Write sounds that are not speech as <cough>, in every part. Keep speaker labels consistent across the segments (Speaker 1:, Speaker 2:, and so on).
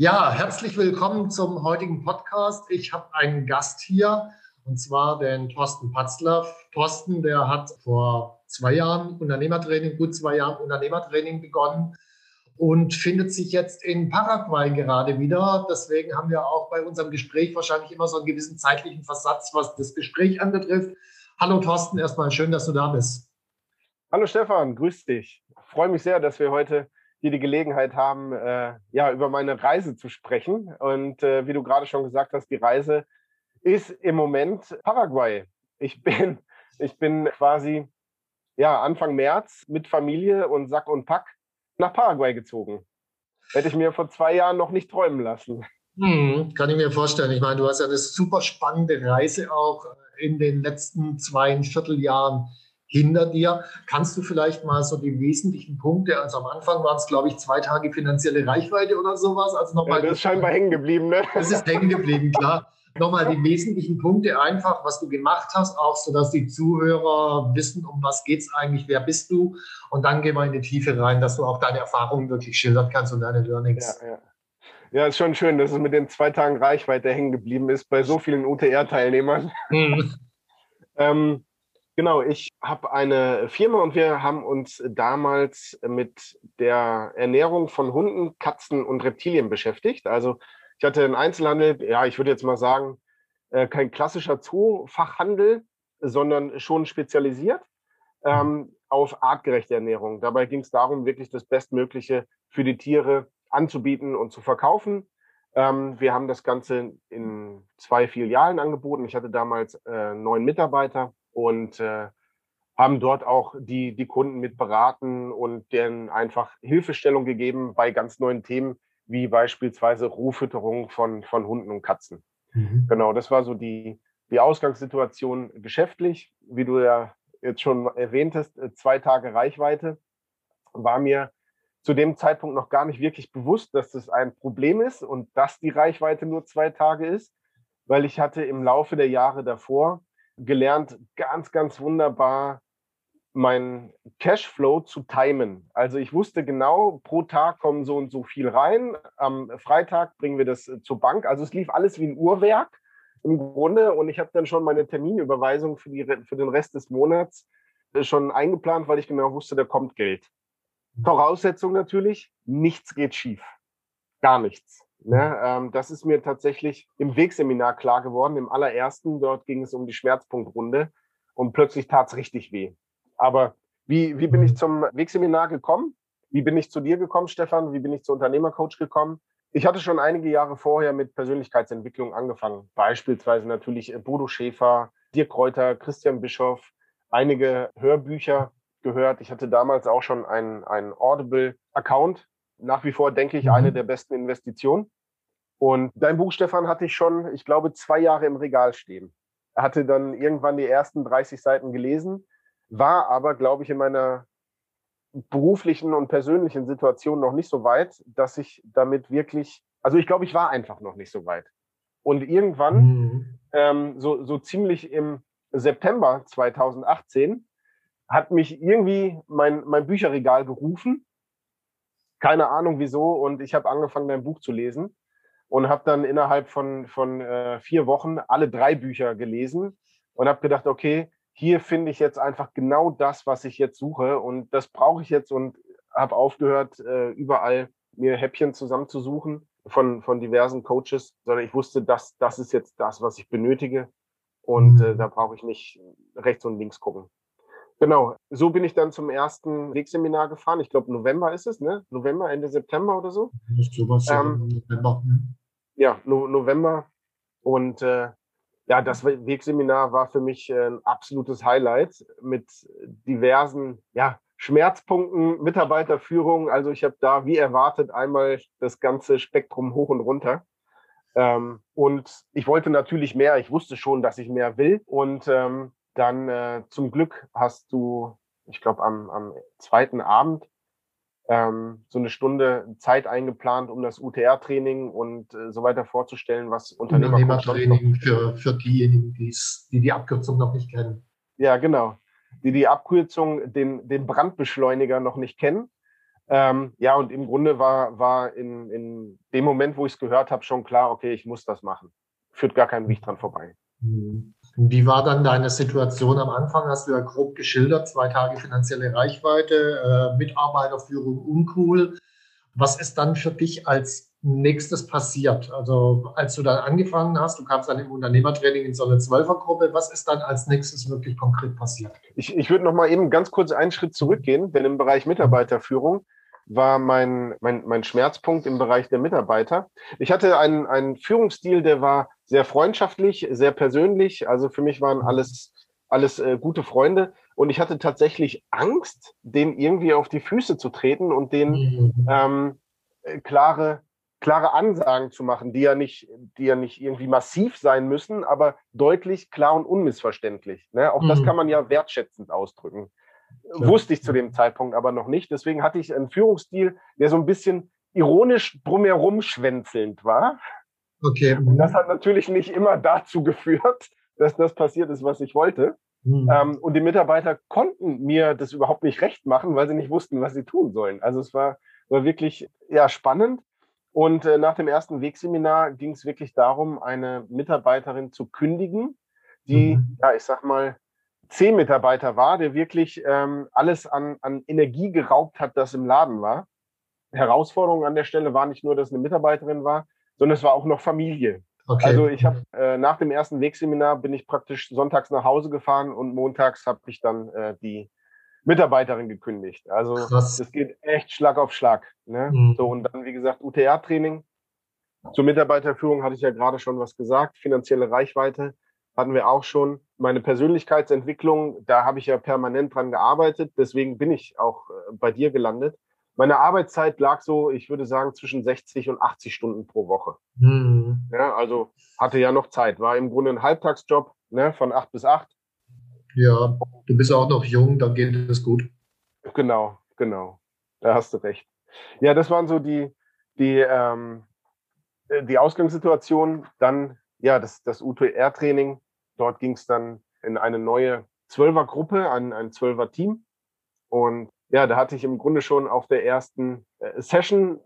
Speaker 1: Ja, herzlich willkommen zum heutigen Podcast. Ich habe einen Gast hier und zwar den Thorsten Patzler. Thorsten, der hat vor zwei Jahren Unternehmertraining, gut zwei Jahren Unternehmertraining begonnen und findet sich jetzt in Paraguay gerade wieder. Deswegen haben wir auch bei unserem Gespräch wahrscheinlich immer so einen gewissen zeitlichen Versatz, was das Gespräch anbetrifft. Hallo Thorsten, erstmal schön, dass du da bist.
Speaker 2: Hallo Stefan, grüß dich. Ich freue mich sehr, dass wir heute hier die Gelegenheit haben, äh, ja, über meine Reise zu sprechen. Und äh, wie du gerade schon gesagt hast, die Reise ist im Moment Paraguay. Ich <laughs> bin, ich bin quasi ja, Anfang März mit Familie und Sack und Pack nach Paraguay gezogen. Hätte ich mir vor zwei Jahren noch nicht träumen lassen.
Speaker 1: Hm, kann ich mir vorstellen. Ich meine, du hast ja eine super spannende Reise auch in den letzten zwei Vierteljahren hinter dir. Kannst du vielleicht mal so die wesentlichen Punkte, also am Anfang waren es, glaube ich, zwei Tage finanzielle Reichweite oder sowas. Also
Speaker 2: nochmal. Ja, das ist scheinbar hängen geblieben, ne?
Speaker 1: Das ist hängen geblieben, klar. Nochmal die wesentlichen Punkte einfach, was du gemacht hast, auch so, dass die Zuhörer wissen, um was geht es eigentlich, wer bist du? Und dann gehen wir in die Tiefe rein, dass du auch deine Erfahrungen wirklich schildern kannst und deine Learnings.
Speaker 2: Ja, ja. Ja, ist schon schön, dass es mit den zwei Tagen Reichweite hängen geblieben ist bei so vielen UTR-Teilnehmern. Mhm. <laughs> ähm, Genau, ich habe eine Firma und wir haben uns damals mit der Ernährung von Hunden, Katzen und Reptilien beschäftigt. Also ich hatte einen Einzelhandel, ja, ich würde jetzt mal sagen, äh, kein klassischer Zoofachhandel, sondern schon spezialisiert ähm, auf artgerechte Ernährung. Dabei ging es darum, wirklich das Bestmögliche für die Tiere anzubieten und zu verkaufen. Ähm, wir haben das Ganze in zwei Filialen angeboten. Ich hatte damals äh, neun Mitarbeiter und äh, haben dort auch die, die Kunden mit beraten und denen einfach Hilfestellung gegeben bei ganz neuen Themen, wie beispielsweise Rohfütterung von, von Hunden und Katzen. Mhm. Genau, das war so die, die Ausgangssituation geschäftlich. Wie du ja jetzt schon erwähntest, äh, zwei Tage Reichweite war mir zu dem Zeitpunkt noch gar nicht wirklich bewusst, dass das ein Problem ist und dass die Reichweite nur zwei Tage ist, weil ich hatte im Laufe der Jahre davor gelernt, ganz, ganz wunderbar meinen Cashflow zu timen. Also ich wusste genau, pro Tag kommen so und so viel rein. Am Freitag bringen wir das äh, zur Bank. Also es lief alles wie ein Uhrwerk im Grunde. Und ich habe dann schon meine Terminüberweisung für, die, für den Rest des Monats äh, schon eingeplant, weil ich genau wusste, da kommt Geld. Voraussetzung natürlich, nichts geht schief. Gar nichts. Ne, ähm, das ist mir tatsächlich im Wegseminar klar geworden. Im allerersten, dort ging es um die Schmerzpunktrunde und plötzlich tat es richtig weh. Aber wie, wie bin ich zum Wegseminar gekommen? Wie bin ich zu dir gekommen, Stefan? Wie bin ich zu Unternehmercoach gekommen? Ich hatte schon einige Jahre vorher mit Persönlichkeitsentwicklung angefangen. Beispielsweise natürlich Bodo Schäfer, Dirk Kräuter, Christian Bischoff, einige Hörbücher gehört. Ich hatte damals auch schon einen, einen Audible-Account nach wie vor, denke ich, mhm. eine der besten Investitionen. Und dein Buch, Stefan, hatte ich schon, ich glaube, zwei Jahre im Regal stehen. Er hatte dann irgendwann die ersten 30 Seiten gelesen, war aber, glaube ich, in meiner beruflichen und persönlichen Situation noch nicht so weit, dass ich damit wirklich, also ich glaube, ich war einfach noch nicht so weit. Und irgendwann, mhm. ähm, so, so ziemlich im September 2018, hat mich irgendwie mein, mein Bücherregal gerufen keine Ahnung wieso. Und ich habe angefangen, dein Buch zu lesen und habe dann innerhalb von, von äh, vier Wochen alle drei Bücher gelesen und habe gedacht, okay, hier finde ich jetzt einfach genau das, was ich jetzt suche und das brauche ich jetzt und habe aufgehört, äh, überall mir Häppchen zusammenzusuchen von, von diversen Coaches, sondern ich wusste, dass das ist jetzt das, was ich benötige und äh, mhm. da brauche ich nicht rechts und links gucken. Genau, so bin ich dann zum ersten Wegseminar gefahren. Ich glaube, November ist es, ne? November, Ende September oder so. Nicht sowas, ähm, November. Hm. Ja, no November. Und äh, ja, das Wegseminar war für mich äh, ein absolutes Highlight mit diversen ja, Schmerzpunkten, Mitarbeiterführung. Also ich habe da wie erwartet einmal das ganze Spektrum hoch und runter. Ähm, und ich wollte natürlich mehr. Ich wusste schon, dass ich mehr will. Und ähm, dann äh, zum Glück hast du, ich glaube, am, am zweiten Abend ähm, so eine Stunde Zeit eingeplant, um das UTR-Training und äh, so weiter vorzustellen, was Unternehmer
Speaker 1: Unternehmertraining für, für diejenigen, die die Abkürzung noch nicht kennen.
Speaker 2: Ja, genau. Die die Abkürzung, den, den Brandbeschleuniger noch nicht kennen. Ähm, ja, und im Grunde war, war in, in dem Moment, wo ich es gehört habe, schon klar, okay, ich muss das machen. Führt gar kein Weg dran vorbei.
Speaker 1: Mhm. Wie war dann deine Situation am Anfang? Hast du ja grob geschildert, zwei Tage finanzielle Reichweite, äh, Mitarbeiterführung uncool. Was ist dann für dich als nächstes passiert? Also als du dann angefangen hast, du kamst dann im Unternehmertraining in so eine Zwölfergruppe, was ist dann als nächstes wirklich konkret passiert?
Speaker 2: Ich, ich würde noch mal eben ganz kurz einen Schritt zurückgehen, denn im Bereich Mitarbeiterführung war mein, mein, mein Schmerzpunkt im Bereich der Mitarbeiter. Ich hatte einen, einen Führungsstil, der war sehr freundschaftlich, sehr persönlich. Also für mich waren alles, alles äh, gute Freunde. Und ich hatte tatsächlich Angst, denen irgendwie auf die Füße zu treten und denen mhm. ähm, äh, klare, klare Ansagen zu machen, die ja nicht, die ja nicht irgendwie massiv sein müssen, aber deutlich, klar und unmissverständlich. Ne? Auch mhm. das kann man ja wertschätzend ausdrücken. Klar. Wusste ich zu dem Zeitpunkt aber noch nicht. Deswegen hatte ich einen Führungsstil, der so ein bisschen ironisch drumherum schwänzelnd war. Okay. Und das hat natürlich nicht immer dazu geführt, <laughs> dass das passiert ist, was ich wollte. Mhm. Ähm, und die Mitarbeiter konnten mir das überhaupt nicht recht machen, weil sie nicht wussten, was sie tun sollen. Also es war, war wirklich ja, spannend. Und äh, nach dem ersten Wegseminar ging es wirklich darum, eine Mitarbeiterin zu kündigen, die, mhm. ja, ich sag mal, C-Mitarbeiter war, der wirklich ähm, alles an, an Energie geraubt hat, das im Laden war. Herausforderung an der Stelle war nicht nur, dass eine Mitarbeiterin war, sondern es war auch noch Familie. Okay. Also ich habe äh, nach dem ersten Wegseminar bin ich praktisch sonntags nach Hause gefahren und montags habe ich dann äh, die Mitarbeiterin gekündigt. Also es geht echt Schlag auf Schlag. Ne? Mhm. So und dann wie gesagt UTR-Training. Zur Mitarbeiterführung hatte ich ja gerade schon was gesagt. Finanzielle Reichweite hatten wir auch schon. Meine Persönlichkeitsentwicklung, da habe ich ja permanent dran gearbeitet. Deswegen bin ich auch äh, bei dir gelandet. Meine Arbeitszeit lag so, ich würde sagen, zwischen 60 und 80 Stunden pro Woche. Mhm. Ja, also hatte ja noch Zeit. War im Grunde ein Halbtagsjob ne, von 8 bis 8.
Speaker 1: Ja, du bist auch noch jung, dann geht es gut.
Speaker 2: Genau, genau. Da hast du recht. Ja, das waren so die, die, ähm, die Ausgangssituation. Dann ja, das, das UTR-Training. Dort ging es dann in eine neue Zwölfer-Gruppe, ein, ein Zwölfer-Team. Und ja, da hatte ich im Grunde schon auf der ersten äh, Session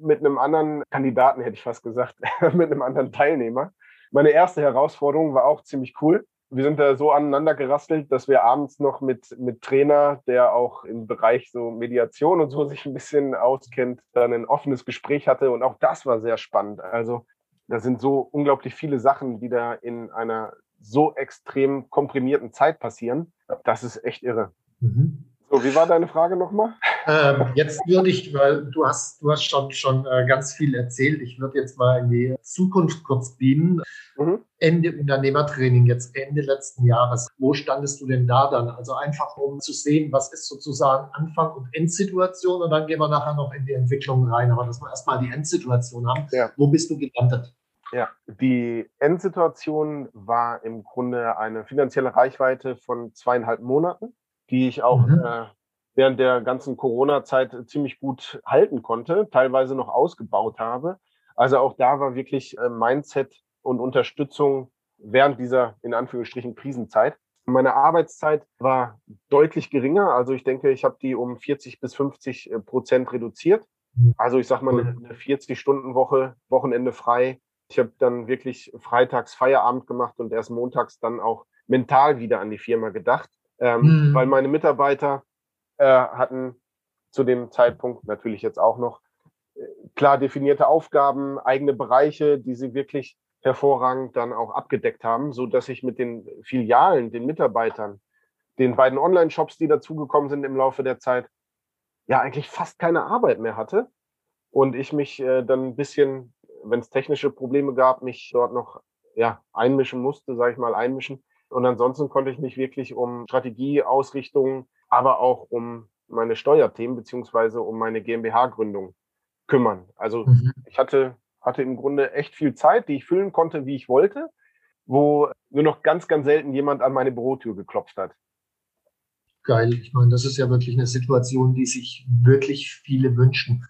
Speaker 2: mit einem anderen Kandidaten, hätte ich fast gesagt, <laughs> mit einem anderen Teilnehmer. Meine erste Herausforderung war auch ziemlich cool. Wir sind da so aneinander gerastelt, dass wir abends noch mit, mit Trainer, der auch im Bereich so Mediation und so sich ein bisschen auskennt, dann ein offenes Gespräch hatte. Und auch das war sehr spannend. Also da sind so unglaublich viele Sachen, die da in einer so extrem komprimierten Zeit passieren. Das ist echt irre. Mhm. So, wie war deine Frage nochmal?
Speaker 1: Ähm, jetzt würde ich, weil du hast, du hast schon, schon äh, ganz viel erzählt, ich würde jetzt mal in die Zukunft kurz beamen. Mhm. Ende Unternehmertraining, jetzt Ende letzten Jahres. Wo standest du denn da dann? Also einfach um zu sehen, was ist sozusagen Anfang und Endsituation und dann gehen wir nachher noch in die Entwicklung rein. Aber dass wir erstmal die Endsituation haben. Ja. Wo bist du gelandet?
Speaker 2: Ja, die Endsituation war im Grunde eine finanzielle Reichweite von zweieinhalb Monaten die ich auch mhm. äh, während der ganzen Corona-Zeit ziemlich gut halten konnte, teilweise noch ausgebaut habe. Also auch da war wirklich äh, Mindset und Unterstützung während dieser in Anführungsstrichen Krisenzeit. Meine Arbeitszeit war deutlich geringer. Also ich denke, ich habe die um 40 bis 50 äh, Prozent reduziert. Also ich sag mal eine 40-Stunden-Woche, Wochenende frei. Ich habe dann wirklich freitags Feierabend gemacht und erst montags dann auch mental wieder an die Firma gedacht, ähm, mhm. weil meine Mitarbeiter äh, hatten zu dem Zeitpunkt natürlich jetzt auch noch äh, klar definierte Aufgaben, eigene Bereiche, die sie wirklich hervorragend dann auch abgedeckt haben, so dass ich mit den Filialen, den Mitarbeitern, den beiden Online-Shops, die dazugekommen sind im Laufe der Zeit, ja eigentlich fast keine Arbeit mehr hatte und ich mich äh, dann ein bisschen, wenn es technische Probleme gab, mich dort noch ja einmischen musste, sage ich mal einmischen. Und ansonsten konnte ich mich wirklich um Strategie, Ausrichtung, aber auch um meine Steuerthemen beziehungsweise um meine GmbH-Gründung kümmern. Also mhm. ich hatte, hatte im Grunde echt viel Zeit, die ich füllen konnte, wie ich wollte, wo nur noch ganz, ganz selten jemand an meine Bürotür geklopft hat.
Speaker 1: Geil. Ich meine, das ist ja wirklich eine Situation, die sich wirklich viele wünschen.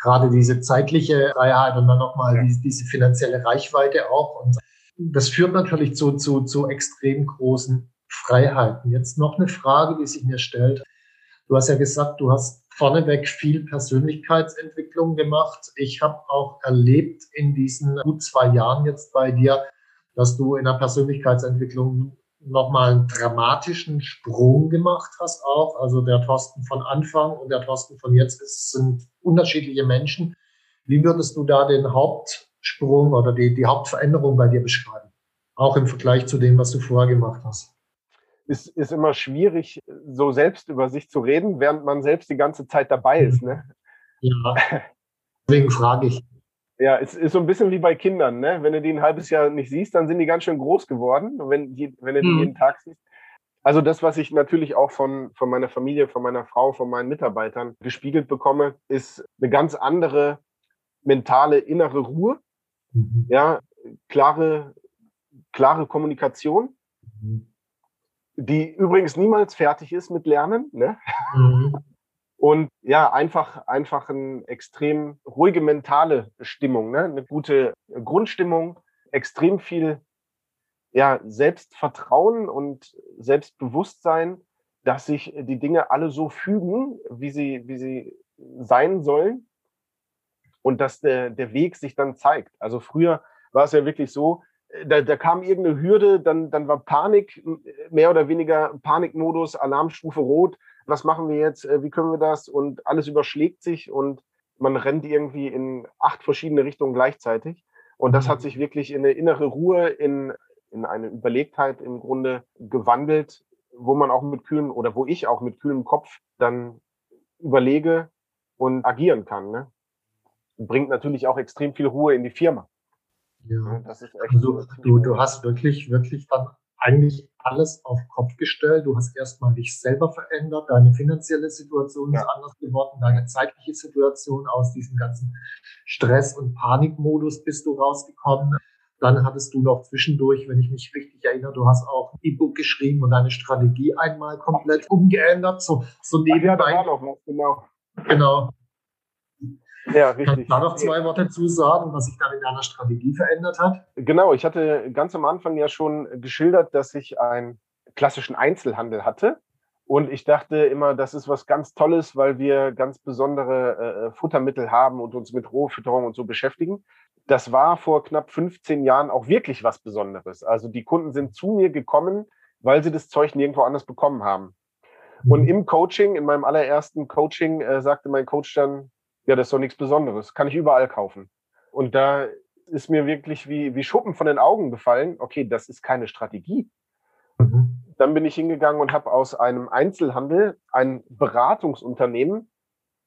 Speaker 1: Gerade diese zeitliche Freiheit und dann nochmal ja. diese, diese finanzielle Reichweite auch. Und das führt natürlich zu, zu, zu extrem großen Freiheiten. Jetzt noch eine Frage, die sich mir stellt. Du hast ja gesagt, du hast vorneweg viel Persönlichkeitsentwicklung gemacht. Ich habe auch erlebt in diesen gut zwei Jahren jetzt bei dir, dass du in der Persönlichkeitsentwicklung nochmal einen dramatischen Sprung gemacht hast auch. Also der Thorsten von Anfang und der Thorsten von jetzt sind unterschiedliche Menschen. Wie würdest du da den Hauptsprung oder die, die Hauptveränderung bei dir beschreiben? Auch im Vergleich zu dem, was du vorher gemacht hast
Speaker 2: ist, ist immer schwierig, so selbst über sich zu reden, während man selbst die ganze Zeit dabei ist. Ne?
Speaker 1: Ja, <laughs> deswegen frage ich.
Speaker 2: Ja, es ist so ein bisschen wie bei Kindern. Ne? Wenn du die ein halbes Jahr nicht siehst, dann sind die ganz schön groß geworden, wenn, die, wenn du die hm. jeden Tag siehst. Also das, was ich natürlich auch von, von meiner Familie, von meiner Frau, von meinen Mitarbeitern gespiegelt bekomme, ist eine ganz andere mentale innere Ruhe. Mhm. Ja, klare, klare Kommunikation. Mhm die übrigens niemals fertig ist mit Lernen. Ne? Mhm. Und ja, einfach, einfach eine extrem ruhige mentale Stimmung, ne? eine gute Grundstimmung, extrem viel ja, Selbstvertrauen und Selbstbewusstsein, dass sich die Dinge alle so fügen, wie sie, wie sie sein sollen und dass der, der Weg sich dann zeigt. Also früher war es ja wirklich so, da, da kam irgendeine Hürde, dann, dann war Panik, mehr oder weniger Panikmodus, Alarmstufe rot. Was machen wir jetzt? Äh, wie können wir das? Und alles überschlägt sich und man rennt irgendwie in acht verschiedene Richtungen gleichzeitig. Und das hat mhm. sich wirklich in eine innere Ruhe, in, in eine Überlegtheit im Grunde gewandelt, wo man auch mit kühlen oder wo ich auch mit kühlem Kopf dann überlege und agieren kann. Ne? Bringt natürlich auch extrem viel Ruhe in die Firma.
Speaker 1: Ja, das ist echt also, du, du hast wirklich, wirklich dann eigentlich alles auf Kopf gestellt. Du hast erstmal dich selber verändert, deine finanzielle Situation ja. ist anders geworden, deine zeitliche Situation aus diesem ganzen Stress- und Panikmodus bist du rausgekommen. Dann hattest du noch zwischendurch, wenn ich mich richtig erinnere, du hast auch ein E-Book geschrieben und deine Strategie einmal komplett umgeändert. So, so nebenbei. Ja, genau. Genau. Ja, richtig. Kannst du da noch zwei Worte zu sagen, was sich dann in deiner Strategie verändert hat?
Speaker 2: Genau, ich hatte ganz am Anfang ja schon geschildert, dass ich einen klassischen Einzelhandel hatte. Und ich dachte immer, das ist was ganz Tolles, weil wir ganz besondere äh, Futtermittel haben und uns mit Rohfütterung und so beschäftigen. Das war vor knapp 15 Jahren auch wirklich was Besonderes. Also die Kunden sind zu mir gekommen, weil sie das Zeug nirgendwo anders bekommen haben. Und mhm. im Coaching, in meinem allerersten Coaching, äh, sagte mein Coach dann, ja, das ist doch nichts Besonderes. Kann ich überall kaufen. Und da ist mir wirklich wie, wie Schuppen von den Augen gefallen. Okay, das ist keine Strategie. Mhm. Dann bin ich hingegangen und habe aus einem Einzelhandel ein Beratungsunternehmen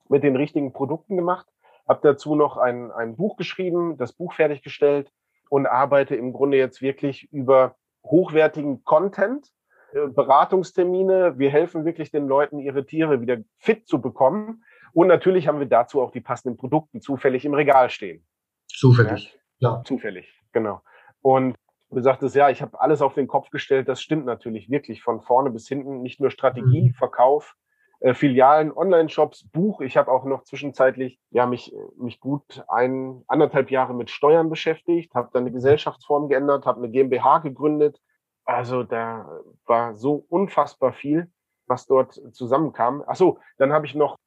Speaker 2: mit den richtigen Produkten gemacht, habe dazu noch ein, ein Buch geschrieben, das Buch fertiggestellt und arbeite im Grunde jetzt wirklich über hochwertigen Content, äh, Beratungstermine. Wir helfen wirklich den Leuten, ihre Tiere wieder fit zu bekommen und natürlich haben wir dazu auch die passenden Produkte zufällig im Regal stehen.
Speaker 1: Zufällig,
Speaker 2: ja. ja. Zufällig, genau. Und du sagtest, ja, ich habe alles auf den Kopf gestellt. Das stimmt natürlich wirklich von vorne bis hinten. Nicht nur Strategie, mhm. Verkauf, äh, Filialen, Online-Shops, Buch. Ich habe auch noch zwischenzeitlich ja mich mich gut ein anderthalb Jahre mit Steuern beschäftigt, habe dann eine Gesellschaftsform geändert, habe eine GmbH gegründet. Also da war so unfassbar viel, was dort zusammenkam. Ach so, dann habe ich noch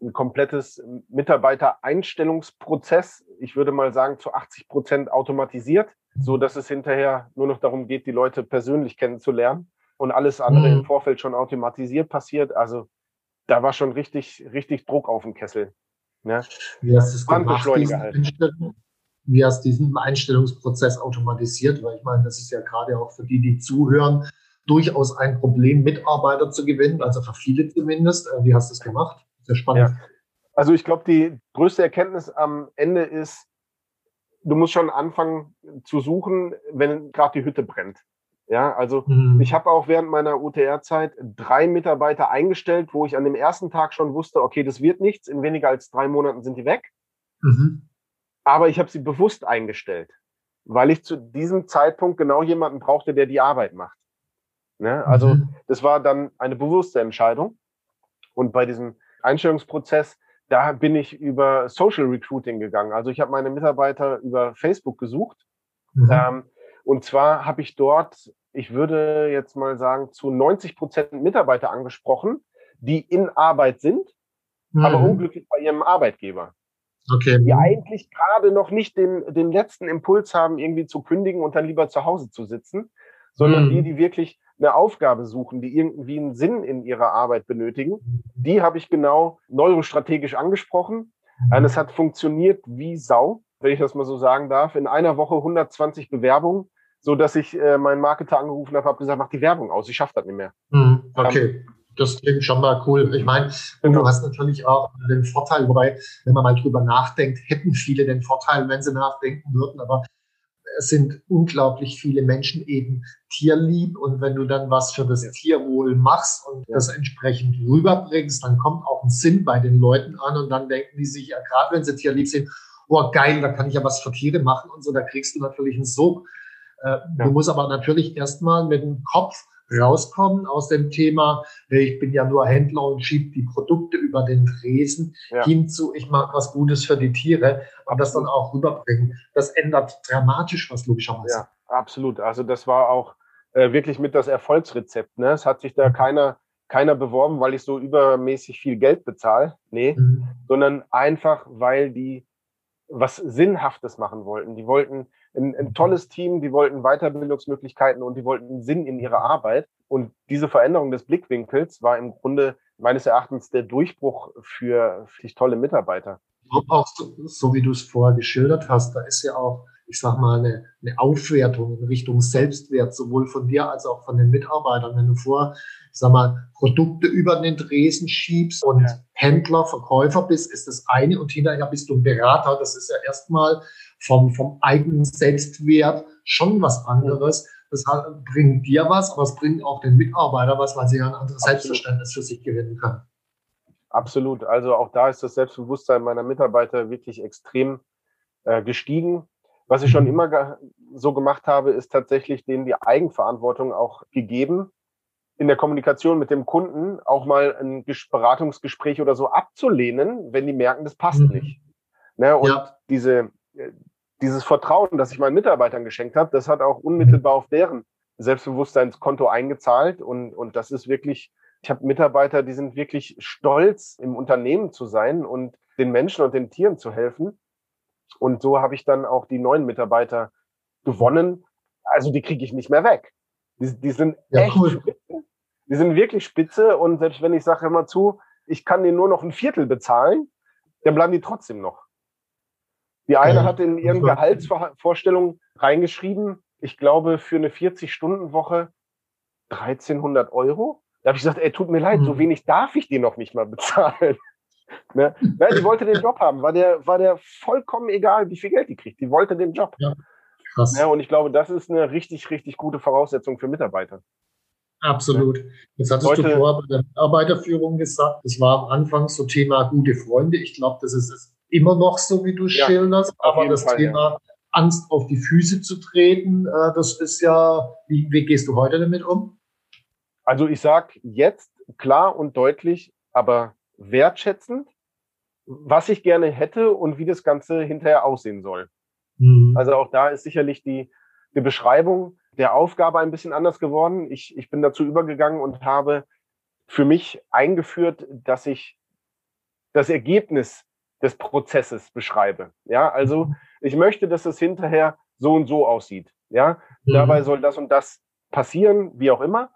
Speaker 2: ein komplettes Mitarbeitereinstellungsprozess, ich würde mal sagen, zu 80 Prozent automatisiert, so dass es hinterher nur noch darum geht, die Leute persönlich kennenzulernen und alles andere mhm. im Vorfeld schon automatisiert passiert. Also da war schon richtig, richtig Druck auf dem Kessel.
Speaker 1: Ja. Wie hast du es gemacht, halt. Wie hast du diesen Einstellungsprozess automatisiert? Weil ich meine, das ist ja gerade auch für die, die zuhören, durchaus ein Problem, Mitarbeiter zu gewinnen, also für viele zumindest. Äh, wie hast du es gemacht?
Speaker 2: Sehr spannend. Ja. Also ich glaube, die größte Erkenntnis am Ende ist, du musst schon anfangen zu suchen, wenn gerade die Hütte brennt. Ja, also mhm. ich habe auch während meiner UTR-Zeit drei Mitarbeiter eingestellt, wo ich an dem ersten Tag schon wusste, okay, das wird nichts, in weniger als drei Monaten sind die weg. Mhm. Aber ich habe sie bewusst eingestellt, weil ich zu diesem Zeitpunkt genau jemanden brauchte, der die Arbeit macht. Ne? Also mhm. das war dann eine bewusste Entscheidung. Und bei diesem Einstellungsprozess, da bin ich über Social Recruiting gegangen. Also ich habe meine Mitarbeiter über Facebook gesucht. Mhm. Ähm, und zwar habe ich dort, ich würde jetzt mal sagen, zu 90 Prozent Mitarbeiter angesprochen, die in Arbeit sind, mhm. aber unglücklich bei ihrem Arbeitgeber. Okay. Die eigentlich gerade noch nicht den, den letzten Impuls haben, irgendwie zu kündigen und dann lieber zu Hause zu sitzen, sondern mhm. die, die wirklich eine Aufgabe suchen, die irgendwie einen Sinn in ihrer Arbeit benötigen. Die habe ich genau neurostrategisch angesprochen. Und es hat funktioniert wie Sau, wenn ich das mal so sagen darf. In einer Woche 120 Bewerbungen so dass ich äh, meinen Marketer angerufen habe, habe gesagt, mach die Werbung aus, ich schaffe das nicht mehr.
Speaker 1: Mhm, okay. Um, das klingt schon mal cool. Ich meine, genau. du hast natürlich auch den Vorteil, wobei, wenn man mal drüber nachdenkt, hätten viele den Vorteil, wenn sie nachdenken würden, aber es sind unglaublich viele Menschen eben tierlieb. Und wenn du dann was für das ja. Tierwohl machst und das entsprechend rüberbringst, dann kommt auch ein Sinn bei den Leuten an. Und dann denken die sich, ja, gerade wenn sie tierlieb sind, oh geil, da kann ich ja was für Tiere machen und so, da kriegst du natürlich einen Sog. Äh, ja. Du musst aber natürlich erstmal mit dem Kopf rauskommen aus dem Thema, ich bin ja nur Händler und schiebe die Produkte über den Tresen ja. hinzu, ich mache was Gutes für die Tiere und das dann auch rüberbringen. Das ändert dramatisch was logischerweise.
Speaker 2: Ja, absolut. Also das war auch äh, wirklich mit das Erfolgsrezept. Ne? Es hat sich da mhm. keiner, keiner beworben, weil ich so übermäßig viel Geld bezahle. Nee, mhm. sondern einfach, weil die was Sinnhaftes machen wollten. Die wollten ein, ein tolles Team, die wollten Weiterbildungsmöglichkeiten und die wollten Sinn in ihrer Arbeit. Und diese Veränderung des Blickwinkels war im Grunde meines Erachtens der Durchbruch für, für tolle Mitarbeiter.
Speaker 1: Auch so, so wie du es vorher geschildert hast, da ist ja auch, ich sag mal, eine, eine Aufwertung in Richtung Selbstwert, sowohl von dir als auch von den Mitarbeitern. Wenn du vor, ich sag mal, Produkte über den Dresen schiebst und ja. Händler, Verkäufer bist, ist das eine und hinterher bist du ein Berater. Das ist ja erstmal vom, vom eigenen Selbstwert schon was anderes. Das bringt dir was, aber es bringt auch den Mitarbeiter was, weil sie ja ein anderes Absolut. Selbstverständnis für sich gewinnen können.
Speaker 2: Absolut. Also auch da ist das Selbstbewusstsein meiner Mitarbeiter wirklich extrem äh, gestiegen. Was ich schon mhm. immer so gemacht habe, ist tatsächlich denen die Eigenverantwortung auch gegeben, in der Kommunikation mit dem Kunden auch mal ein Beratungsgespräch oder so abzulehnen, wenn die merken, das passt mhm. nicht. Ne? Und ja. diese dieses Vertrauen, das ich meinen Mitarbeitern geschenkt habe, das hat auch unmittelbar auf deren Selbstbewusstseinskonto eingezahlt. Und, und das ist wirklich, ich habe Mitarbeiter, die sind wirklich stolz, im Unternehmen zu sein und den Menschen und den Tieren zu helfen. Und so habe ich dann auch die neuen Mitarbeiter gewonnen. Also die kriege ich nicht mehr weg. Die, die sind ja, echt cool. spitze. Die sind wirklich spitze. Und selbst wenn ich sage immer zu, ich kann denen nur noch ein Viertel bezahlen, dann bleiben die trotzdem noch. Die eine hat in ihren Gehaltsvorstellungen reingeschrieben, ich glaube, für eine 40-Stunden-Woche 1300 Euro. Da habe ich gesagt, ey, tut mir leid, so mhm. wenig darf ich dir noch nicht mal bezahlen. Ne? <laughs> Nein, die wollte den Job haben, war der, war der vollkommen egal, wie viel Geld die kriegt. Die wollte den Job. Ja, krass. Ja, und ich glaube, das ist eine richtig, richtig gute Voraussetzung für Mitarbeiter.
Speaker 1: Absolut. Jetzt hattest Heute, du vorher bei der Mitarbeiterführung gesagt, das war am Anfang so Thema gute Freunde. Ich glaube, das ist immer noch so, wie du ja, schilderst, aber das Fall, Thema ja. Angst auf die Füße zu treten, äh, das ist ja, wie, wie gehst du heute damit um?
Speaker 2: Also ich sag jetzt klar und deutlich, aber wertschätzend, was ich gerne hätte und wie das Ganze hinterher aussehen soll. Mhm. Also auch da ist sicherlich die, die Beschreibung der Aufgabe ein bisschen anders geworden. Ich, ich bin dazu übergegangen und habe für mich eingeführt, dass ich das Ergebnis des Prozesses beschreibe. Ja, also mhm. ich möchte, dass es hinterher so und so aussieht. Ja, mhm. dabei soll das und das passieren, wie auch immer.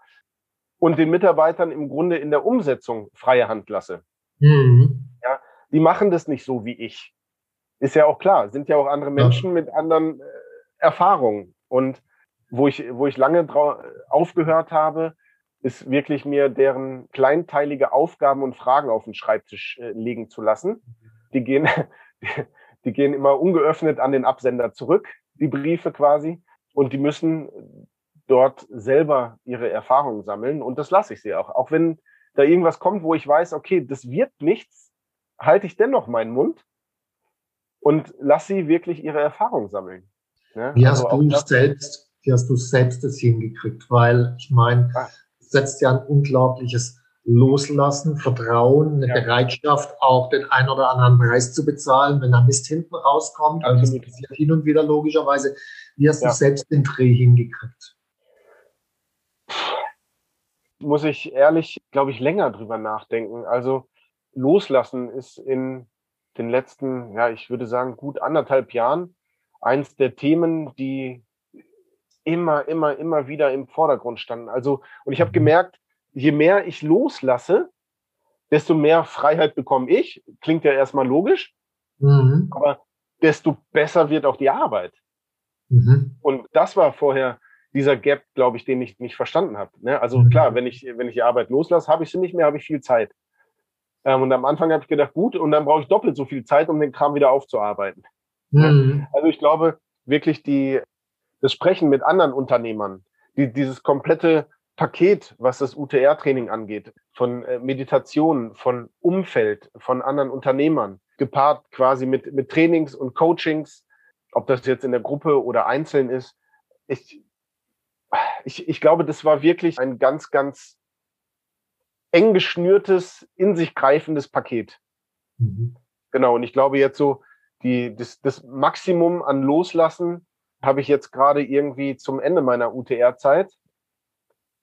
Speaker 2: Und den Mitarbeitern im Grunde in der Umsetzung freie Hand lasse. Mhm. Ja, die machen das nicht so wie ich. Ist ja auch klar, sind ja auch andere Menschen ja. mit anderen äh, Erfahrungen. Und wo ich, wo ich lange aufgehört habe, ist wirklich mir deren kleinteilige Aufgaben und Fragen auf den Schreibtisch äh, legen zu lassen. Die gehen, <laughs> die, die gehen immer ungeöffnet an den Absender zurück, die Briefe quasi. Und die müssen dort selber ihre Erfahrungen sammeln. Und das lasse ich sie auch. Auch wenn da irgendwas kommt, wo ich weiß, okay, das wird nichts, halte ich dennoch meinen Mund und lass sie wirklich ihre Erfahrungen sammeln.
Speaker 1: Ne? Wie also hast du selbst, wie hast du selbst das hingekriegt? Weil ich meine, ah. setzt ja ein unglaubliches Loslassen, Vertrauen, eine ja. Bereitschaft, auch den einen oder anderen Preis zu bezahlen, wenn da Mist hinten rauskommt. Also das passiert hin und wieder logischerweise. Wie hast ja. du selbst den Dreh hingekriegt?
Speaker 2: Muss ich ehrlich, glaube ich, länger drüber nachdenken. Also loslassen ist in den letzten, ja, ich würde sagen, gut anderthalb Jahren eins der Themen, die immer, immer, immer wieder im Vordergrund standen. Also, und ich habe gemerkt, je mehr ich loslasse, desto mehr Freiheit bekomme ich. Klingt ja erstmal logisch, mhm. aber desto besser wird auch die Arbeit. Mhm. Und das war vorher dieser Gap, glaube ich, den ich nicht verstanden habe. Ne? Also mhm. klar, wenn ich, wenn ich die Arbeit loslasse, habe ich sie nicht mehr, habe ich viel Zeit. Ähm, und am Anfang habe ich gedacht, gut, und dann brauche ich doppelt so viel Zeit, um den Kram wieder aufzuarbeiten. Mhm. Also ich glaube wirklich die, das Sprechen mit anderen Unternehmern, die, dieses komplette Paket, was das UTR-Training angeht, von äh, Meditation, von Umfeld, von anderen Unternehmern, gepaart quasi mit, mit Trainings und Coachings, ob das jetzt in der Gruppe oder einzeln ist. Ich, ich, ich glaube, das war wirklich ein ganz, ganz eng geschnürtes, in sich greifendes Paket. Mhm. Genau, und ich glaube jetzt so, die, das, das Maximum an Loslassen habe ich jetzt gerade irgendwie zum Ende meiner UTR-Zeit.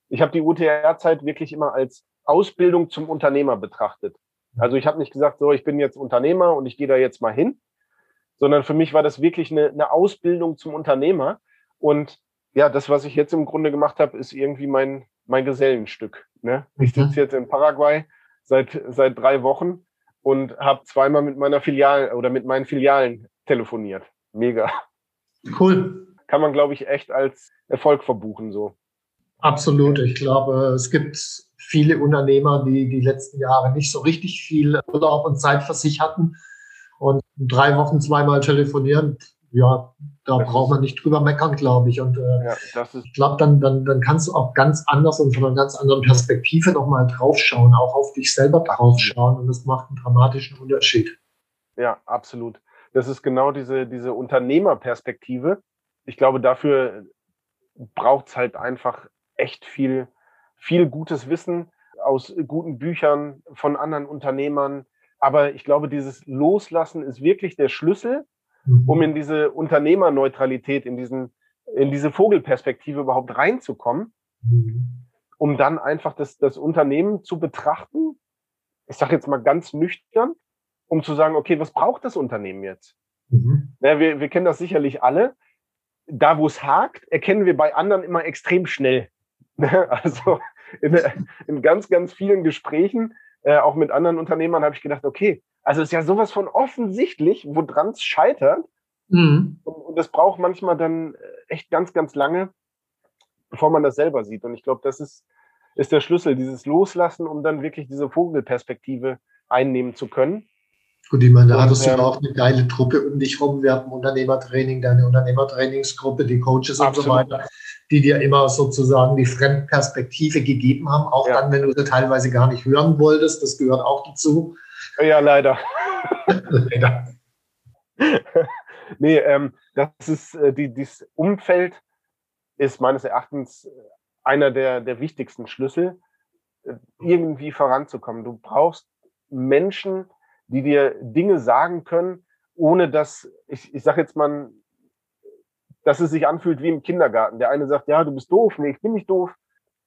Speaker 2: Ich habe die UTR-Zeit wirklich immer als Ausbildung zum Unternehmer betrachtet. Also ich habe nicht gesagt, so, ich bin jetzt Unternehmer und ich gehe da jetzt mal hin, sondern für mich war das wirklich eine, eine Ausbildung zum Unternehmer. Und ja, das, was ich jetzt im Grunde gemacht habe, ist irgendwie mein, mein Gesellenstück. Ne? Ich sitze jetzt in Paraguay seit, seit drei Wochen und habe zweimal mit meiner Filiale oder mit meinen Filialen telefoniert. Mega.
Speaker 1: Cool.
Speaker 2: Kann man, glaube ich, echt als Erfolg verbuchen so.
Speaker 1: Absolut. Ich glaube, es gibt viele Unternehmer, die die letzten Jahre nicht so richtig viel Urlaub und Zeit für sich hatten und drei Wochen zweimal telefonieren ja, da das braucht man nicht drüber meckern, glaube ich. Und äh, ja, ich glaube, dann, dann, dann kannst du auch ganz anders und von einer ganz anderen Perspektive nochmal draufschauen, auch auf dich selber draufschauen. Und das macht einen dramatischen Unterschied.
Speaker 2: Ja, absolut. Das ist genau diese, diese Unternehmerperspektive. Ich glaube, dafür braucht es halt einfach echt viel, viel gutes Wissen aus guten Büchern von anderen Unternehmern. Aber ich glaube, dieses Loslassen ist wirklich der Schlüssel, mhm. um in diese Unternehmerneutralität, in diesen, in diese Vogelperspektive überhaupt reinzukommen, mhm. um dann einfach das, das Unternehmen zu betrachten. Ich sage jetzt mal ganz nüchtern, um zu sagen, okay, was braucht das Unternehmen jetzt? Mhm. Ja, wir, wir kennen das sicherlich alle. Da, wo es hakt, erkennen wir bei anderen immer extrem schnell. <laughs> Also in, in ganz, ganz vielen Gesprächen, äh, auch mit anderen Unternehmern, habe ich gedacht, okay, also ist ja sowas von offensichtlich, woran es scheitert. Mhm. Und das braucht manchmal dann äh, echt ganz, ganz lange, bevor man das selber sieht. Und ich glaube, das ist, ist der Schlüssel, dieses Loslassen, um dann wirklich diese Vogelperspektive einnehmen zu können.
Speaker 1: Gut, ich meine, da hattest du ähm, auch eine geile Truppe um dich rum. Wir hatten Unternehmertraining, deine Unternehmertrainingsgruppe, die Coaches absolut. und so weiter, die dir immer sozusagen die Fremdperspektive gegeben haben, auch ja. dann, wenn du sie teilweise gar nicht hören wolltest. Das gehört auch dazu.
Speaker 2: Ja, leider. leider. <laughs> nee, ähm, das ist, äh, die, dieses Umfeld ist meines Erachtens einer der, der wichtigsten Schlüssel, äh, irgendwie voranzukommen. Du brauchst Menschen, die dir Dinge sagen können, ohne dass, ich, ich sage jetzt mal, dass es sich anfühlt wie im Kindergarten. Der eine sagt, ja, du bist doof, nee, ich bin nicht doof.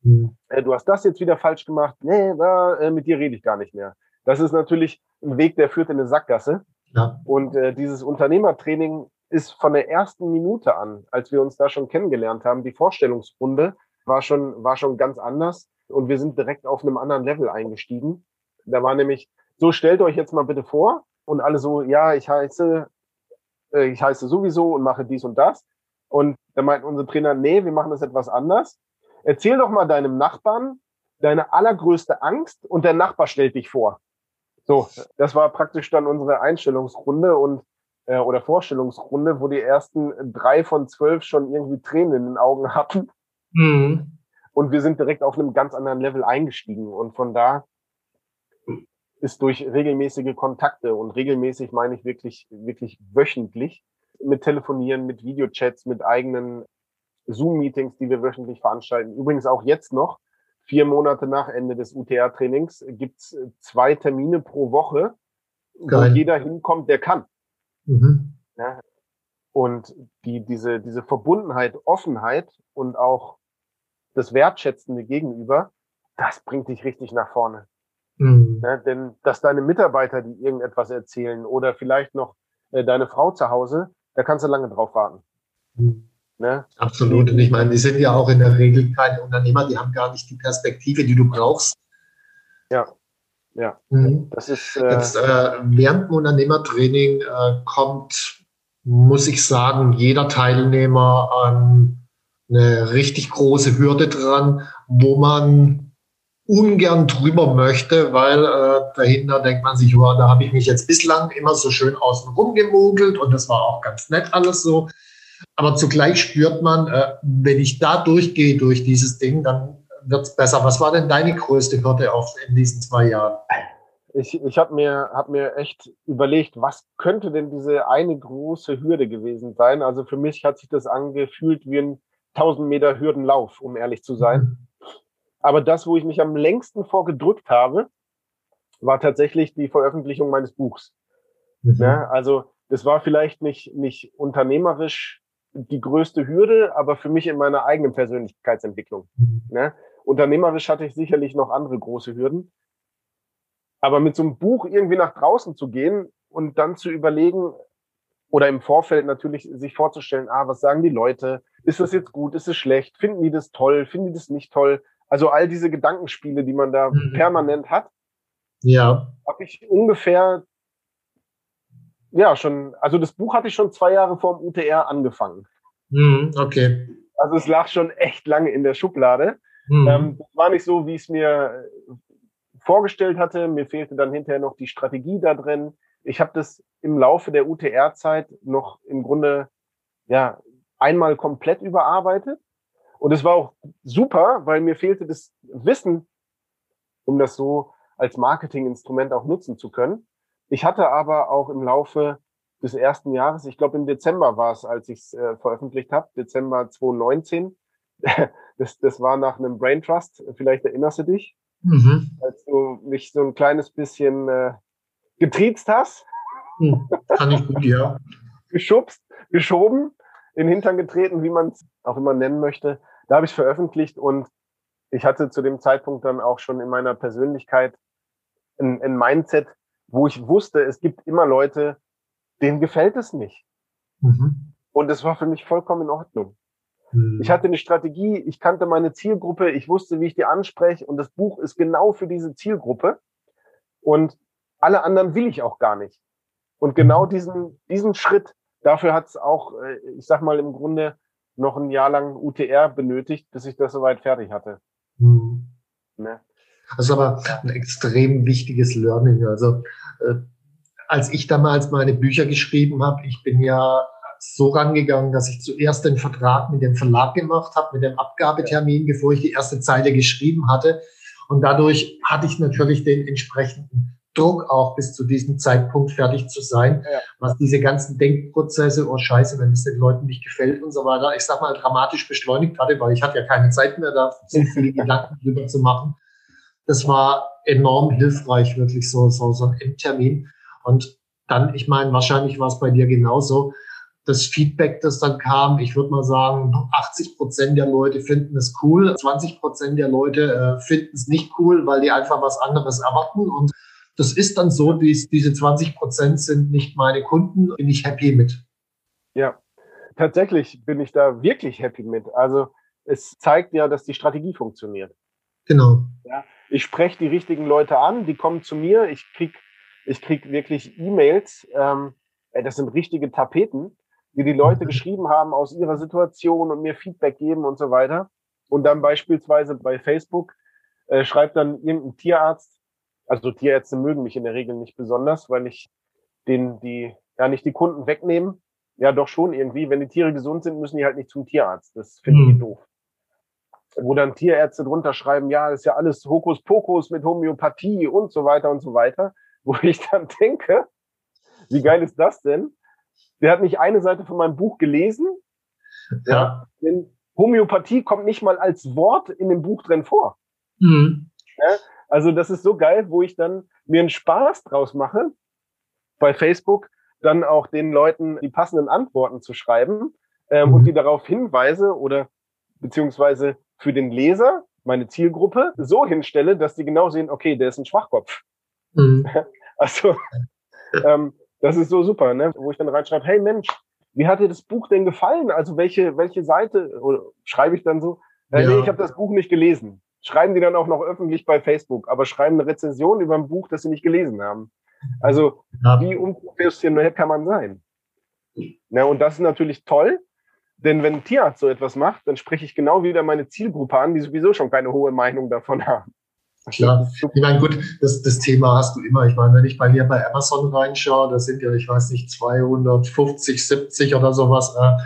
Speaker 2: Mhm. Äh, du hast das jetzt wieder falsch gemacht, nee, da, äh, mit dir rede ich gar nicht mehr. Das ist natürlich ein Weg, der führt in eine Sackgasse. Ja. Und äh, dieses Unternehmertraining ist von der ersten Minute an, als wir uns da schon kennengelernt haben, die Vorstellungsrunde war schon, war schon ganz anders und wir sind direkt auf einem anderen Level eingestiegen. Da war nämlich, so stellt euch jetzt mal bitte vor und alle so, ja, ich heiße, äh, ich heiße sowieso und mache dies und das. Und da meint unser Trainer, nee, wir machen das etwas anders. Erzähl doch mal deinem Nachbarn deine allergrößte Angst und der Nachbar stellt dich vor. So, das war praktisch dann unsere Einstellungsrunde und äh, oder Vorstellungsrunde, wo die ersten drei von zwölf schon irgendwie Tränen in den Augen hatten. Mhm. Und wir sind direkt auf einem ganz anderen Level eingestiegen. Und von da ist durch regelmäßige Kontakte und regelmäßig meine ich wirklich, wirklich wöchentlich mit Telefonieren, mit Videochats, mit eigenen Zoom-Meetings, die wir wöchentlich veranstalten. Übrigens auch jetzt noch, vier Monate nach Ende des UTR-Trainings, gibt's zwei Termine pro Woche, Geil. wo jeder hinkommt, der kann. Mhm. Ja. Und die, diese, diese Verbundenheit, Offenheit und auch das wertschätzende Gegenüber, das bringt dich richtig nach vorne. Mhm. Ja, denn dass deine Mitarbeiter, die irgendetwas erzählen oder vielleicht noch äh, deine Frau zu Hause, da kannst du lange drauf warten.
Speaker 1: Mhm. Ne? Absolut. Und ich meine, die sind ja auch in der Regel keine Unternehmer, die haben gar nicht die Perspektive, die du brauchst.
Speaker 2: Ja. Ja,
Speaker 1: mhm. das ist. Äh, Jetzt, äh, während dem Unternehmertraining äh, kommt, muss ich sagen, jeder Teilnehmer an eine richtig große Hürde dran, wo man ungern drüber möchte, weil äh, dahinter denkt man sich, wow, da habe ich mich jetzt bislang immer so schön außen rum gemogelt und das war auch ganz nett alles so. Aber zugleich spürt man, äh, wenn ich da durchgehe durch dieses Ding, dann wird es besser. Was war denn deine größte Hürde auf, in diesen zwei Jahren?
Speaker 2: Ich, ich habe mir, hab mir echt überlegt, was könnte denn diese eine große Hürde gewesen sein? Also für mich hat sich das angefühlt wie ein 1000 Meter Hürdenlauf, um ehrlich zu sein. Aber das, wo ich mich am längsten vorgedrückt habe, war tatsächlich die Veröffentlichung meines Buchs. Mhm. Ja, also das war vielleicht nicht, nicht unternehmerisch die größte Hürde, aber für mich in meiner eigenen Persönlichkeitsentwicklung. Mhm. Ne? Unternehmerisch hatte ich sicherlich noch andere große Hürden. Aber mit so einem Buch irgendwie nach draußen zu gehen und dann zu überlegen oder im Vorfeld natürlich sich vorzustellen, ah, was sagen die Leute? Ist das jetzt gut? Ist es schlecht? Finden die das toll? Finden die das nicht toll? Also all diese Gedankenspiele, die man da mhm. permanent hat. Ja. Habe ich ungefähr ja, schon, also das Buch hatte ich schon zwei Jahre vor dem UTR angefangen.
Speaker 1: Mhm, okay.
Speaker 2: Also es lag schon echt lange in der Schublade. Mhm. Ähm, war nicht so, wie ich es mir vorgestellt hatte. Mir fehlte dann hinterher noch die Strategie da drin. Ich habe das im Laufe der UTR-Zeit noch im Grunde ja einmal komplett überarbeitet. Und es war auch super, weil mir fehlte das Wissen, um das so als Marketinginstrument auch nutzen zu können. Ich hatte aber auch im Laufe des ersten Jahres, ich glaube im Dezember war es, als ich es äh, veröffentlicht habe, Dezember 2019. <laughs> das, das war nach einem Brain Trust, vielleicht erinnerst du dich, mhm. als du mich so ein kleines bisschen äh, getriezt hast.
Speaker 1: Hm, kann ich gut, ja. <laughs>
Speaker 2: Geschubst, geschoben, in den Hintern getreten, wie man es auch immer nennen möchte. Da habe ich veröffentlicht und ich hatte zu dem Zeitpunkt dann auch schon in meiner Persönlichkeit ein, ein Mindset, wo ich wusste, es gibt immer Leute, denen gefällt es nicht. Mhm. Und es war für mich vollkommen in Ordnung. Mhm. Ich hatte eine Strategie, ich kannte meine Zielgruppe, ich wusste, wie ich die anspreche und das Buch ist genau für diese Zielgruppe. Und alle anderen will ich auch gar nicht. Und genau mhm. diesen, diesen Schritt, dafür hat es auch, äh, ich sag mal, im Grunde noch ein Jahr lang UTR benötigt, bis ich das soweit fertig hatte. Mhm.
Speaker 1: Ne? Das ist aber ein extrem wichtiges Learning. Also äh, als ich damals meine Bücher geschrieben habe, ich bin ja so rangegangen, dass ich zuerst den Vertrag mit dem Verlag gemacht habe, mit dem Abgabetermin, bevor ich die erste Zeile geschrieben hatte. Und dadurch hatte ich natürlich den entsprechenden Druck auch bis zu diesem Zeitpunkt fertig zu sein, ja. was diese ganzen Denkprozesse, oh Scheiße, wenn es den Leuten nicht gefällt und so weiter, ich sag mal, dramatisch beschleunigt hatte, weil ich hatte ja keine Zeit mehr da, so viele <laughs> Gedanken drüber zu machen. Das war enorm hilfreich, wirklich so, so, so ein Endtermin. Und dann, ich meine, wahrscheinlich war es bei dir genauso. Das Feedback, das dann kam, ich würde mal sagen, 80 Prozent der Leute finden es cool, 20 Prozent der Leute äh, finden es nicht cool, weil die einfach was anderes erwarten. Und das ist dann so, dies, diese 20 Prozent sind nicht meine Kunden, bin ich happy mit.
Speaker 2: Ja, tatsächlich bin ich da wirklich happy mit. Also es zeigt ja, dass die Strategie funktioniert.
Speaker 1: Genau.
Speaker 2: Ja, ich spreche die richtigen Leute an, die kommen zu mir, ich krieg, ich krieg wirklich E-Mails, ähm, das sind richtige Tapeten, die die Leute geschrieben haben aus ihrer Situation und mir Feedback geben und so weiter. Und dann beispielsweise bei Facebook äh, schreibt dann irgendein Tierarzt, also Tierärzte mögen mich in der Regel nicht besonders, weil ich den, die, ja nicht die Kunden wegnehmen. Ja, doch schon irgendwie. Wenn die Tiere gesund sind, müssen die halt nicht zum Tierarzt. Das finde ich mhm. doof. Wo dann Tierärzte drunter schreiben, ja, das ist ja alles Hokuspokus mit Homöopathie und so weiter und so weiter. <laughs> Wo ich dann denke, wie geil ist das denn? Der hat nicht eine Seite von meinem Buch gelesen. Ja. Denn Homöopathie kommt nicht mal als Wort in dem Buch drin vor. Mhm. Ja, also das ist so geil, wo ich dann mir einen Spaß draus mache, bei Facebook dann auch den Leuten die passenden Antworten zu schreiben ähm, mhm. und die darauf hinweise oder beziehungsweise für den Leser, meine Zielgruppe, so hinstelle, dass die genau sehen, okay, der ist ein Schwachkopf. Mhm. <laughs> Also ähm, das ist so super, ne? wo ich dann reinschreibe, hey Mensch, wie hat dir das Buch denn gefallen? Also welche, welche Seite oder schreibe ich dann so? Äh, ja. Nee, ich habe das Buch nicht gelesen. Schreiben die dann auch noch öffentlich bei Facebook, aber schreiben eine Rezension über ein Buch, das sie nicht gelesen haben. Also ja. wie unprofessionell kann man sein? Na, und das ist natürlich toll, denn wenn ein Tierarzt so etwas macht, dann spreche ich genau wieder meine Zielgruppe an, die sowieso schon keine hohe Meinung davon haben.
Speaker 1: Klar. Ich meine, gut, das, das Thema hast du immer. Ich meine, wenn ich bei mir bei Amazon reinschaue, da sind ja, ich weiß nicht, 250, 70 oder sowas äh,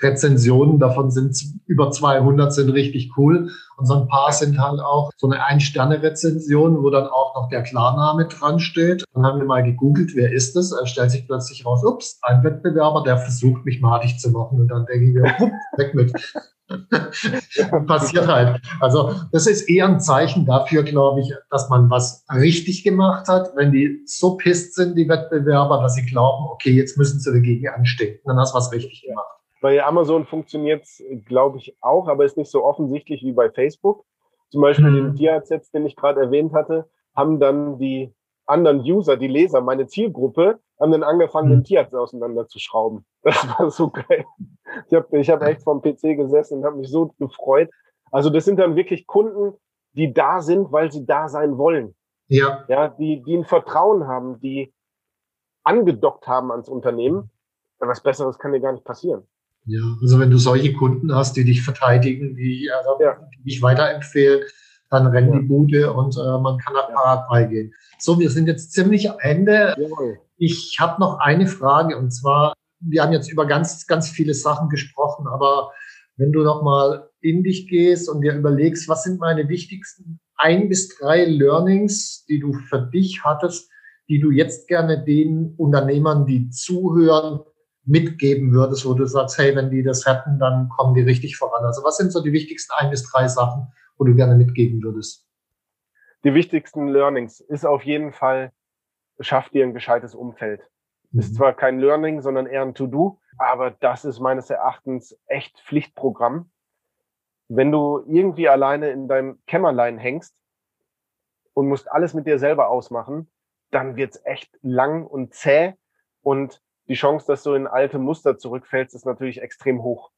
Speaker 1: Rezensionen. Davon sind über 200 sind richtig cool. Und so ein paar sind halt auch so eine Ein-Sterne-Rezension, wo dann auch noch der Klarname dran steht. Dann haben wir mal gegoogelt, wer ist das? Er stellt sich plötzlich raus, ups, ein Wettbewerber, der versucht, mich madig zu machen. Und dann denke ich mir, <laughs> weg mit. <laughs> Passiert halt. Also das ist eher ein Zeichen dafür, glaube ich, dass man was richtig gemacht hat, wenn die so pisst sind, die Wettbewerber, dass sie glauben, okay, jetzt müssen sie dagegen anstehen. Dann hast du was richtig gemacht.
Speaker 2: Bei Amazon funktioniert es, glaube ich, auch, aber ist nicht so offensichtlich wie bei Facebook. Zum Beispiel mhm. den Tierarzt, den ich gerade erwähnt hatte, haben dann die anderen User, die Leser, meine Zielgruppe, haben dann angefangen, den mhm. Tierarzt auseinanderzuschrauben. <laughs> Das war so geil. Ich habe ich hab echt vom PC gesessen und habe mich so gefreut. Also das sind dann wirklich Kunden, die da sind, weil sie da sein wollen. Ja. Ja, die, die ein Vertrauen haben, die angedockt haben ans Unternehmen. Was Besseres kann dir gar nicht passieren.
Speaker 1: Ja, also wenn du solche Kunden hast, die dich verteidigen, die, also, ja. die dich weiterempfehlen, dann rennt ja. die Bude und äh, man kann nach Paraguay gehen. So, wir sind jetzt ziemlich am Ende. Jawohl. Ich habe noch eine Frage und zwar, wir haben jetzt über ganz, ganz viele Sachen gesprochen, aber wenn du noch mal in dich gehst und dir überlegst, was sind meine wichtigsten ein bis drei Learnings, die du für dich hattest, die du jetzt gerne den Unternehmern, die zuhören, mitgeben würdest, wo du sagst, hey, wenn die das hätten, dann kommen die richtig voran. Also was sind so die wichtigsten ein bis drei Sachen, wo du gerne mitgeben würdest?
Speaker 2: Die wichtigsten Learnings ist auf jeden Fall, schaff dir ein gescheites Umfeld. Mhm. Ist zwar kein Learning, sondern eher ein To-Do, aber das ist meines Erachtens echt Pflichtprogramm. Wenn du irgendwie alleine in deinem Kämmerlein hängst und musst alles mit dir selber ausmachen, dann wird's echt lang und zäh und die Chance, dass du in alte Muster zurückfällst, ist natürlich extrem hoch.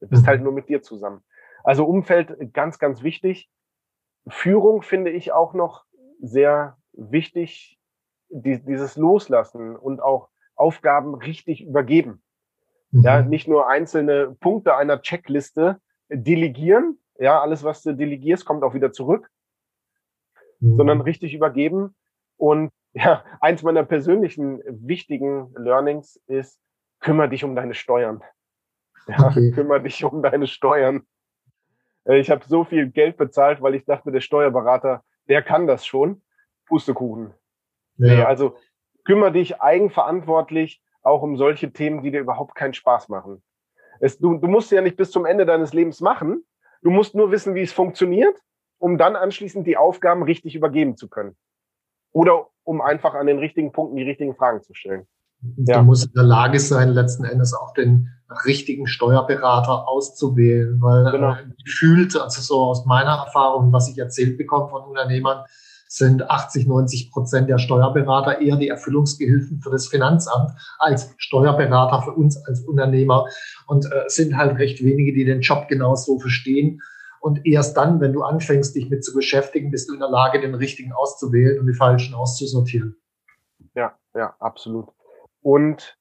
Speaker 2: Du bist halt mhm. nur mit dir zusammen. Also Umfeld ganz, ganz wichtig. Führung finde ich auch noch sehr wichtig, die, dieses Loslassen und auch Aufgaben richtig übergeben. Mhm. Ja, nicht nur einzelne Punkte einer Checkliste delegieren. Ja, alles, was du delegierst, kommt auch wieder zurück, mhm. sondern richtig übergeben und ja, eins meiner persönlichen wichtigen Learnings ist, kümmere dich um deine Steuern. Ja, okay. kümmere dich um deine Steuern. Äh, ich habe so viel Geld bezahlt, weil ich dachte, der Steuerberater, der kann das schon. Pustekuchen. Ja. Nee, also kümmere dich eigenverantwortlich auch um solche Themen, die dir überhaupt keinen Spaß machen. Es, du, du musst ja nicht bis zum Ende deines Lebens machen. Du musst nur wissen, wie es funktioniert, um dann anschließend die Aufgaben richtig übergeben zu können. Oder um einfach an den richtigen Punkten die richtigen Fragen zu stellen.
Speaker 1: Du ja. musst in der Lage sein, letzten Endes auch den richtigen Steuerberater auszuwählen, weil genau. äh, gefühlt, also so aus meiner Erfahrung, was ich erzählt bekomme von Unternehmern, sind 80, 90 Prozent der Steuerberater eher die Erfüllungsgehilfen für das Finanzamt als Steuerberater für uns als Unternehmer und äh, sind halt recht wenige, die den Job genau so verstehen. Und erst dann, wenn du anfängst, dich mit zu beschäftigen, bist du in der Lage, den richtigen auszuwählen und die falschen auszusortieren.
Speaker 2: Ja, ja, absolut. Und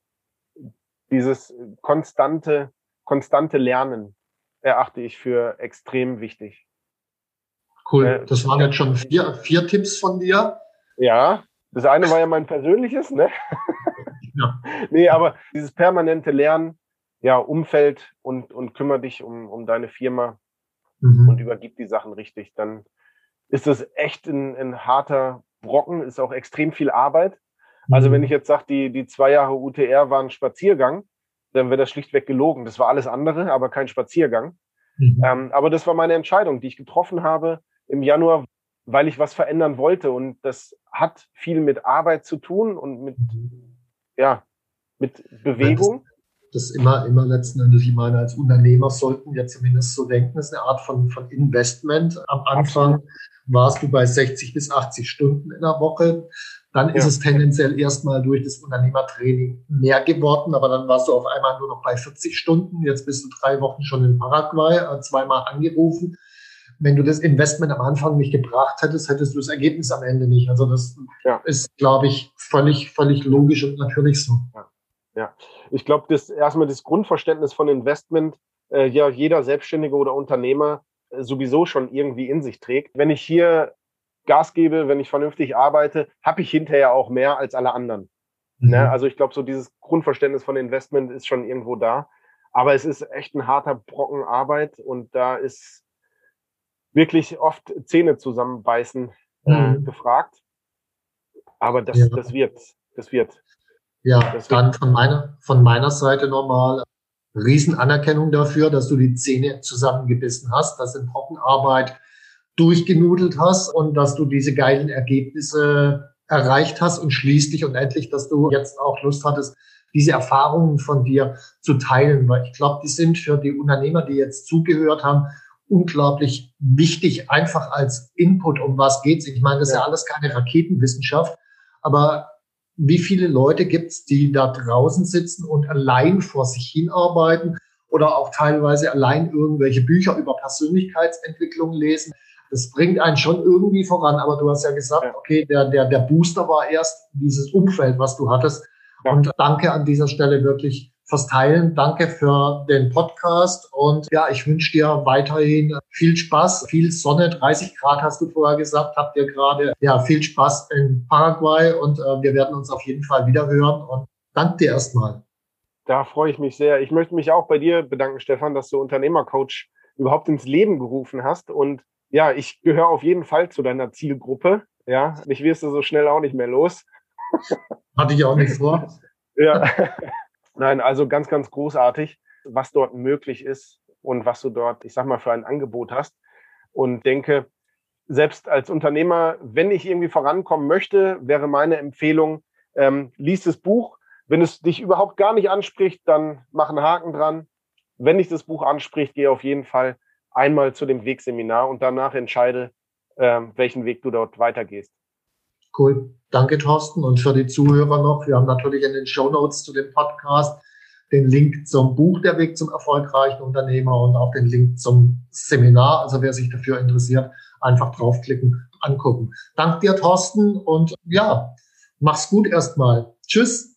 Speaker 2: dieses konstante, konstante Lernen erachte ich für extrem wichtig.
Speaker 1: Cool. Äh, das waren jetzt schon vier, vier Tipps von dir.
Speaker 2: Ja, das eine war ja mein persönliches, ne? Ja. <laughs> nee, aber dieses permanente Lernen, ja, Umfeld und, und kümmere dich um, um deine Firma mhm. und übergib die Sachen richtig, dann ist das echt ein, ein harter Brocken, ist auch extrem viel Arbeit. Also mhm. wenn ich jetzt sage, die, die zwei Jahre UTR waren Spaziergang, dann wäre das schlichtweg gelogen. Das war alles andere, aber kein Spaziergang. Mhm. Ähm, aber das war meine Entscheidung, die ich getroffen habe im Januar, weil ich was verändern wollte. Und das hat viel mit Arbeit zu tun und mit, mhm. ja, mit Bewegung.
Speaker 1: Das, immer, immer letzten Endes, ich meine, als Unternehmer sollten wir zumindest so denken, das ist eine Art von, von Investment. Am Anfang warst du bei 60 bis 80 Stunden in der Woche. Dann ja. ist es tendenziell erstmal durch das Unternehmertraining mehr geworden, aber dann warst du auf einmal nur noch bei 40 Stunden. Jetzt bist du drei Wochen schon in Paraguay, äh, zweimal angerufen wenn du das Investment am Anfang nicht gebracht hättest, hättest du das Ergebnis am Ende nicht. Also das ja. ist, glaube ich, völlig, völlig logisch und natürlich so.
Speaker 2: Ja, ja. ich glaube, das erstmal das Grundverständnis von Investment, äh, ja, jeder Selbstständige oder Unternehmer äh, sowieso schon irgendwie in sich trägt. Wenn ich hier Gas gebe, wenn ich vernünftig arbeite, habe ich hinterher auch mehr als alle anderen. Mhm. Ne? Also ich glaube, so dieses Grundverständnis von Investment ist schon irgendwo da. Aber es ist echt ein harter Brocken Arbeit und da ist wirklich oft Zähne zusammenbeißen äh, mhm. gefragt. Aber das, ja. das wird, das wird.
Speaker 1: Ja, das dann von meiner, von meiner Seite nochmal Riesenanerkennung dafür, dass du die Zähne zusammengebissen hast, dass du in Trockenarbeit durchgenudelt hast und dass du diese geilen Ergebnisse erreicht hast und schließlich und endlich, dass du jetzt auch Lust hattest, diese Erfahrungen von dir zu teilen, weil ich glaube, die sind für die Unternehmer, die jetzt zugehört haben, unglaublich wichtig, einfach als Input, um was geht's. Ich meine, das ist ja alles keine Raketenwissenschaft, aber wie viele Leute gibt's, die da draußen sitzen und allein vor sich hinarbeiten oder auch teilweise allein irgendwelche Bücher über Persönlichkeitsentwicklung lesen? Das bringt einen schon irgendwie voran, aber du hast ja gesagt, okay, der, der, der Booster war erst dieses Umfeld, was du hattest. Und danke an dieser Stelle wirklich fürs Teilen. Danke für den Podcast und ja, ich wünsche dir weiterhin viel Spaß, viel Sonne. 30 Grad hast du vorher gesagt, habt ihr gerade. Ja, viel Spaß in Paraguay und äh, wir werden uns auf jeden Fall wieder hören und danke dir erstmal.
Speaker 2: Da freue ich mich sehr. Ich möchte mich auch bei dir bedanken, Stefan, dass du Unternehmercoach überhaupt ins Leben gerufen hast und ja, ich gehöre auf jeden Fall zu deiner Zielgruppe. Ja, mich wirst du so schnell auch nicht mehr los.
Speaker 1: Hatte ich auch nicht vor.
Speaker 2: ja. <laughs> Nein, also ganz, ganz großartig, was dort möglich ist und was du dort, ich sag mal, für ein Angebot hast. Und denke, selbst als Unternehmer, wenn ich irgendwie vorankommen möchte, wäre meine Empfehlung, ähm, lies das Buch. Wenn es dich überhaupt gar nicht anspricht, dann mach einen Haken dran. Wenn dich das Buch anspricht, geh auf jeden Fall einmal zu dem Wegseminar und danach entscheide, ähm, welchen Weg du dort weitergehst.
Speaker 1: Cool. Danke, Thorsten. Und für die Zuhörer noch, wir haben natürlich in den Show Notes zu dem Podcast den Link zum Buch Der Weg zum erfolgreichen Unternehmer und auch den Link zum Seminar. Also wer sich dafür interessiert, einfach draufklicken, angucken. Dank dir, Thorsten. Und ja, mach's gut erstmal. Tschüss.